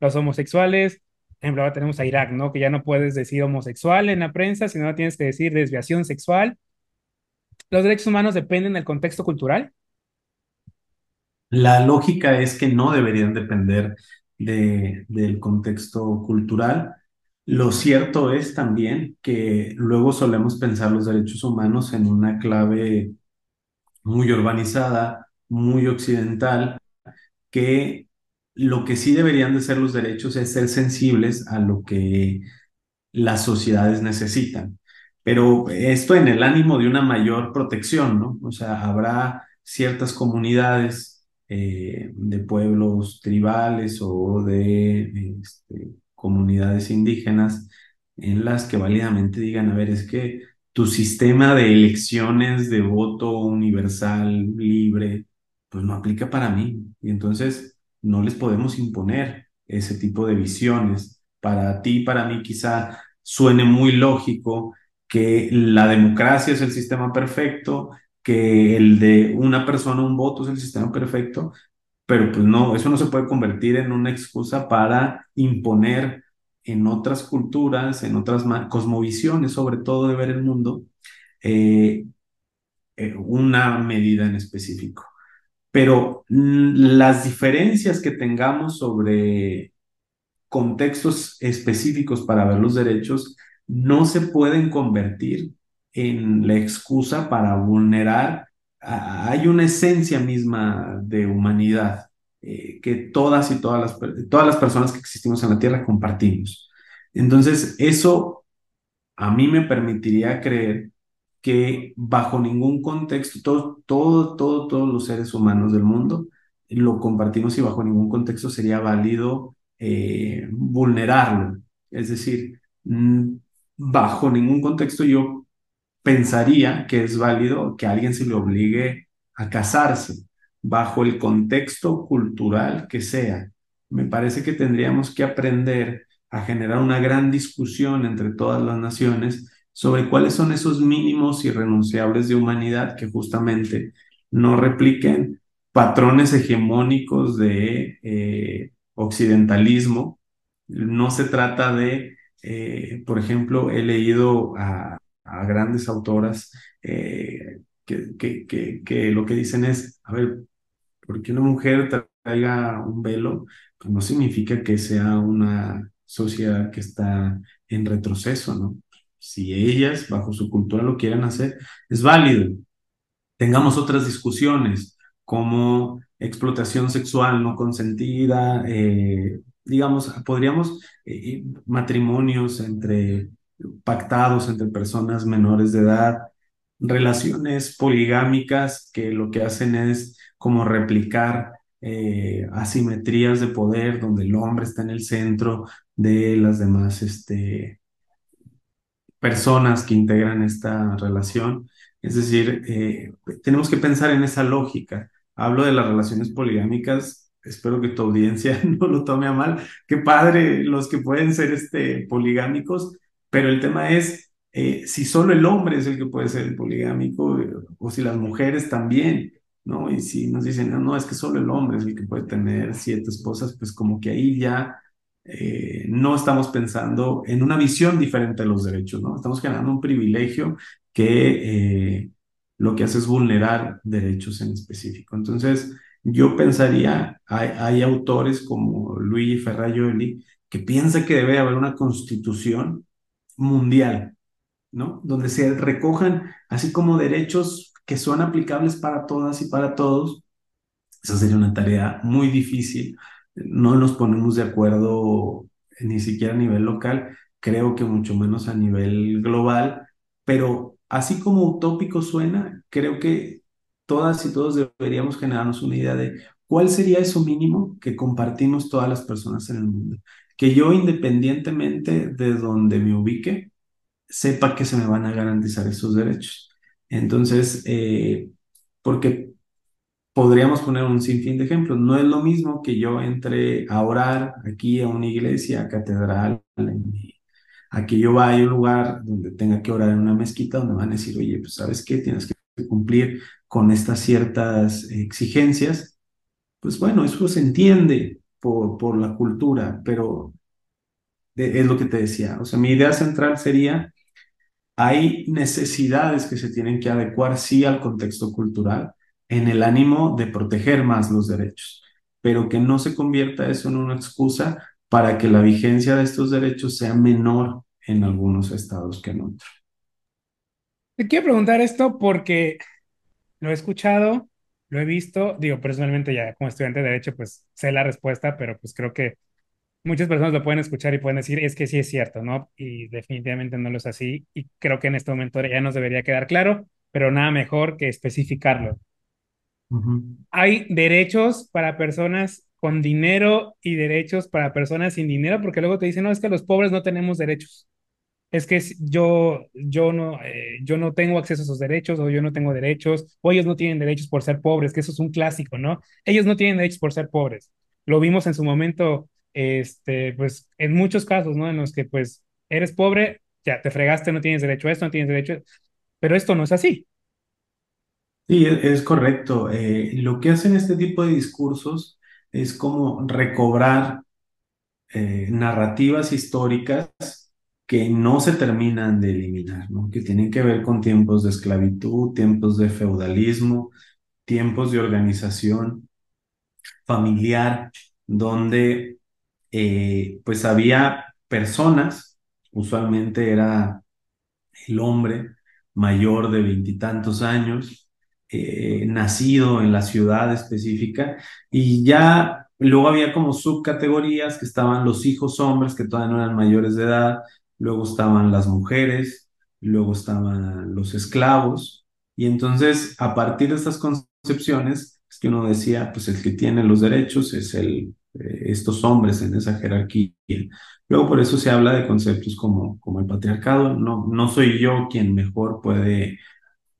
los homosexuales, por ejemplo, ahora tenemos a Irak, ¿no? Que ya no puedes decir homosexual en la prensa, sino tienes que decir desviación sexual. ¿Los derechos humanos dependen del contexto cultural? La lógica es que no deberían depender de, del contexto cultural. Lo cierto es también que luego solemos pensar los derechos humanos en una clave muy urbanizada, muy occidental, que lo que sí deberían de ser los derechos es ser sensibles a lo que las sociedades necesitan. Pero esto en el ánimo de una mayor protección, ¿no? O sea, habrá ciertas comunidades eh, de pueblos tribales o de este, comunidades indígenas en las que válidamente digan, a ver, es que tu sistema de elecciones de voto universal, libre, pues no aplica para mí. Y entonces no les podemos imponer ese tipo de visiones. Para ti, para mí quizá suene muy lógico que la democracia es el sistema perfecto, que el de una persona, un voto es el sistema perfecto, pero pues no, eso no se puede convertir en una excusa para imponer en otras culturas, en otras cosmovisiones, sobre todo de ver el mundo, eh, eh, una medida en específico. Pero mm, las diferencias que tengamos sobre contextos específicos para ver los derechos no se pueden convertir en la excusa para vulnerar. hay una esencia misma de humanidad eh, que todas y todas las, todas las personas que existimos en la Tierra compartimos. Entonces, eso a mí me permitiría creer que bajo ningún contexto, todo, todo, todo, todos los seres humanos del mundo lo compartimos y bajo ningún contexto sería válido eh, vulnerarlo. Es decir, bajo ningún contexto yo pensaría que es válido que alguien se le obligue a casarse, bajo el contexto cultural que sea. Me parece que tendríamos que aprender a generar una gran discusión entre todas las naciones sobre cuáles son esos mínimos irrenunciables de humanidad que justamente no repliquen patrones hegemónicos de eh, occidentalismo. No se trata de, eh, por ejemplo, he leído a, grandes autoras eh, que, que, que, lo que dicen es, a ver, porque una mujer traiga un velo, pues no significa que sea una sociedad que está en retroceso, ¿no? Si ellas, bajo su cultura, lo quieren hacer, es válido. Tengamos otras discusiones como explotación sexual no consentida, eh, digamos, podríamos, eh, matrimonios entre pactados entre personas menores de edad, relaciones poligámicas que lo que hacen es como replicar eh, asimetrías de poder donde el hombre está en el centro de las demás este, personas que integran esta relación. Es decir, eh, tenemos que pensar en esa lógica. Hablo de las relaciones poligámicas, espero que tu audiencia no lo tome a mal. Qué padre los que pueden ser este, poligámicos, pero el tema es eh, si solo el hombre es el que puede ser poligámico o si las mujeres también. ¿No? Y si nos dicen, no, no, es que solo el hombre es el que puede tener siete esposas, pues como que ahí ya eh, no estamos pensando en una visión diferente de los derechos, ¿no? Estamos generando un privilegio que eh, lo que hace es vulnerar derechos en específico. Entonces, yo pensaría, hay, hay autores como Luigi Ferrajoli que piensa que debe haber una constitución mundial, ¿no? Donde se recojan así como derechos que son aplicables para todas y para todos. Esa sería una tarea muy difícil. No nos ponemos de acuerdo ni siquiera a nivel local, creo que mucho menos a nivel global, pero así como utópico suena, creo que todas y todos deberíamos generarnos una idea de cuál sería eso mínimo que compartimos todas las personas en el mundo. Que yo independientemente de donde me ubique, sepa que se me van a garantizar esos derechos. Entonces, eh, porque podríamos poner un sinfín de ejemplos. No es lo mismo que yo entre a orar aquí a una iglesia, a catedral, a que yo vaya a un lugar donde tenga que orar en una mezquita, donde van a decir, oye, pues sabes qué, tienes que cumplir con estas ciertas exigencias. Pues bueno, eso se entiende por, por la cultura, pero es lo que te decía. O sea, mi idea central sería hay necesidades que se tienen que adecuar, sí, al contexto cultural, en el ánimo de proteger más los derechos, pero que no se convierta eso en una excusa para que la vigencia de estos derechos sea menor en algunos estados que en otros. Te quiero preguntar esto porque lo he escuchado, lo he visto, digo, personalmente ya como estudiante de derecho, pues sé la respuesta, pero pues creo que muchas personas lo pueden escuchar y pueden decir, es que sí es cierto, ¿no? Y definitivamente no lo es así. Y creo que en este momento ya nos debería quedar claro, pero nada mejor que especificarlo. Hay derechos para personas con dinero y derechos para personas sin dinero, porque luego te dicen, no, es que los pobres no tenemos derechos. Es que yo, yo, no, eh, yo no tengo acceso a esos derechos, o yo no tengo derechos, o ellos no tienen derechos por ser pobres, que eso es un clásico, ¿no? Ellos no tienen derechos por ser pobres. Lo vimos en su momento este, pues en muchos casos, ¿no? En los que pues eres pobre, ya te fregaste, no tienes derecho a esto, no tienes derecho, a... pero esto no es así. Sí, e-, es correcto. Eh, lo que hacen este tipo de discursos es como recobrar eh, narrativas históricas que no se terminan de eliminar, ¿no? Que tienen que ver con tiempos de esclavitud, tiempos de feudalismo, tiempos de organización familiar, donde eh, pues había personas, usualmente era el hombre mayor de veintitantos años, eh, nacido en la ciudad específica, y ya luego había como subcategorías que estaban los hijos hombres que todavía no eran mayores de edad, luego estaban las mujeres, luego estaban los esclavos, y entonces a partir de estas concepciones, es que uno decía, pues el que tiene los derechos es el estos hombres en esa jerarquía. Luego por eso se habla de conceptos como, como el patriarcado. No, no soy yo quien mejor puede,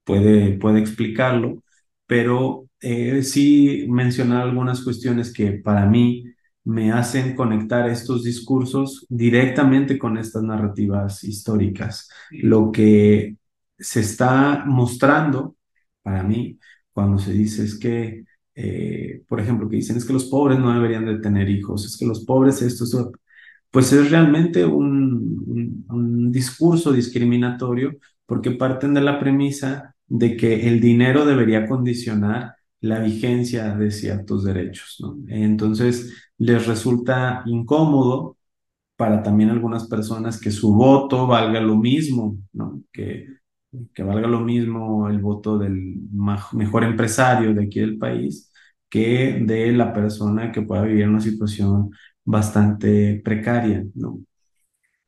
puede, puede explicarlo, pero eh, sí mencionar algunas cuestiones que para mí me hacen conectar estos discursos directamente con estas narrativas históricas. Lo que se está mostrando para mí cuando se dice es que, eh, por ejemplo, que dicen es que los pobres no deberían de tener hijos, es que los pobres esto, esto pues es realmente un, un discurso discriminatorio porque parten de la premisa de que el dinero debería condicionar la vigencia de ciertos derechos, ¿no? Entonces, les resulta incómodo para también algunas personas que su voto valga lo mismo, ¿no? Que, que valga lo mismo el voto del mejor empresario de aquí del país que de la persona que pueda vivir una situación bastante precaria, ¿no?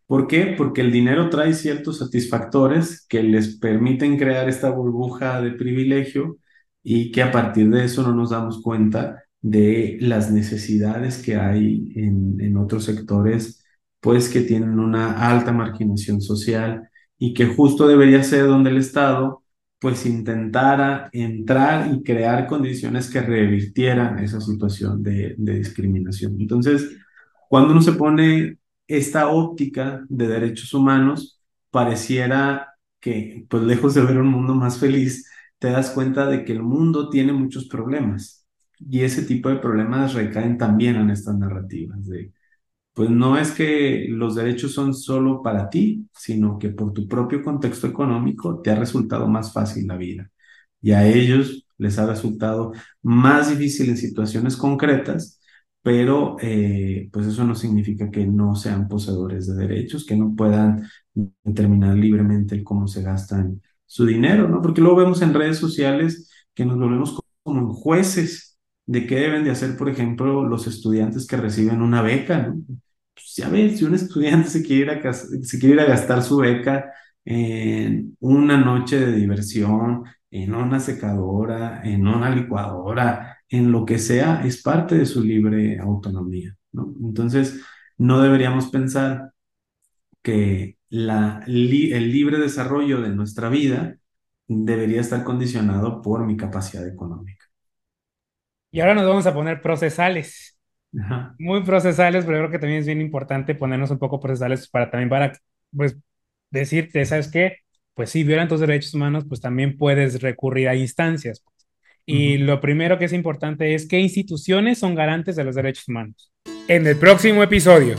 ¿Por qué? Porque el dinero trae ciertos satisfactores que les permiten crear esta burbuja de privilegio y que a partir de eso no nos damos cuenta de las necesidades que hay en, en otros sectores, pues que tienen una alta marginación social y que justo debería ser donde el Estado pues intentara entrar y crear condiciones que revirtieran esa situación de, discriminación. Entonces, cuando uno se pone esta óptica de derechos humanos, pareciera que, pues lejos de ver un mundo más feliz, te das cuenta de que el mundo tiene muchos problemas y ese tipo de problemas recaen también en estas narrativas de, pues no es que los derechos son solo para ti, sino que por tu propio contexto económico te ha resultado más fácil la vida y a ellos les ha resultado más difícil en situaciones concretas pero eh, pues eso no significa que no sean poseedores de derechos, que no puedan determinar libremente cómo se gastan su dinero, ¿no? Porque luego vemos en redes sociales que nos volvemos como jueces de qué deben de hacer, por ejemplo, los estudiantes que reciben una beca, ¿no? Pues ya ves, si un estudiante se quiere, ir a, se quiere ir a gastar su beca en una noche de diversión, en una secadora, en una licuadora, en lo que sea, es parte de su libre autonomía, ¿no? Entonces, no deberíamos pensar que la, el libre desarrollo de nuestra vida debería estar condicionado por mi capacidad económica. Y ahora nos vamos a poner procesales. Muy procesales, pero creo que también es bien importante ponernos un poco procesales para también para, pues, decirte, ¿sabes qué? Pues si violan tus derechos humanos, pues también puedes recurrir a instancias. Y lo primero que es importante es qué instituciones son garantes de los derechos humanos. En el próximo episodio.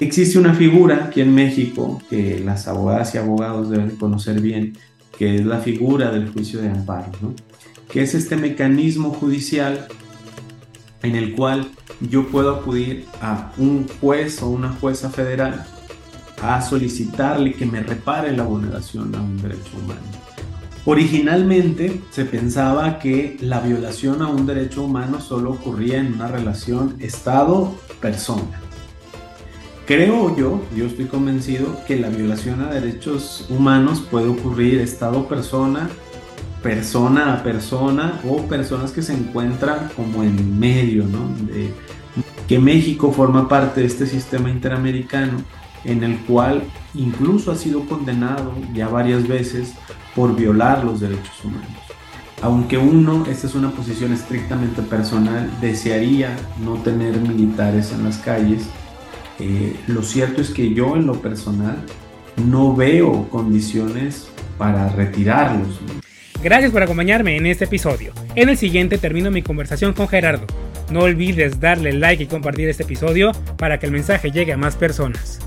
Existe una figura aquí en México que las abogadas y abogados deben conocer bien, que es la figura del juicio de amparo, ¿no? que es este mecanismo judicial en el cual yo puedo acudir a un juez o una jueza federal a solicitarle que me repare la vulneración a un derecho humano. Originalmente se pensaba que la violación a un derecho humano solo ocurría en una relación Estado-persona. Creo yo, yo estoy convencido que la violación a derechos humanos puede ocurrir Estado-persona, persona a persona o personas que se encuentran como en medio, ¿no? que México forma parte de este sistema interamericano en el cual incluso ha sido condenado ya varias veces por violar los derechos humanos. Aunque uno, esta es una posición estrictamente personal, desearía no tener militares en las calles, eh, lo cierto es que yo en lo personal no veo condiciones para retirarlos. Gracias por acompañarme en este episodio. En el siguiente termino mi conversación con Gerardo. No olvides darle like y compartir este episodio para que el mensaje llegue a más personas.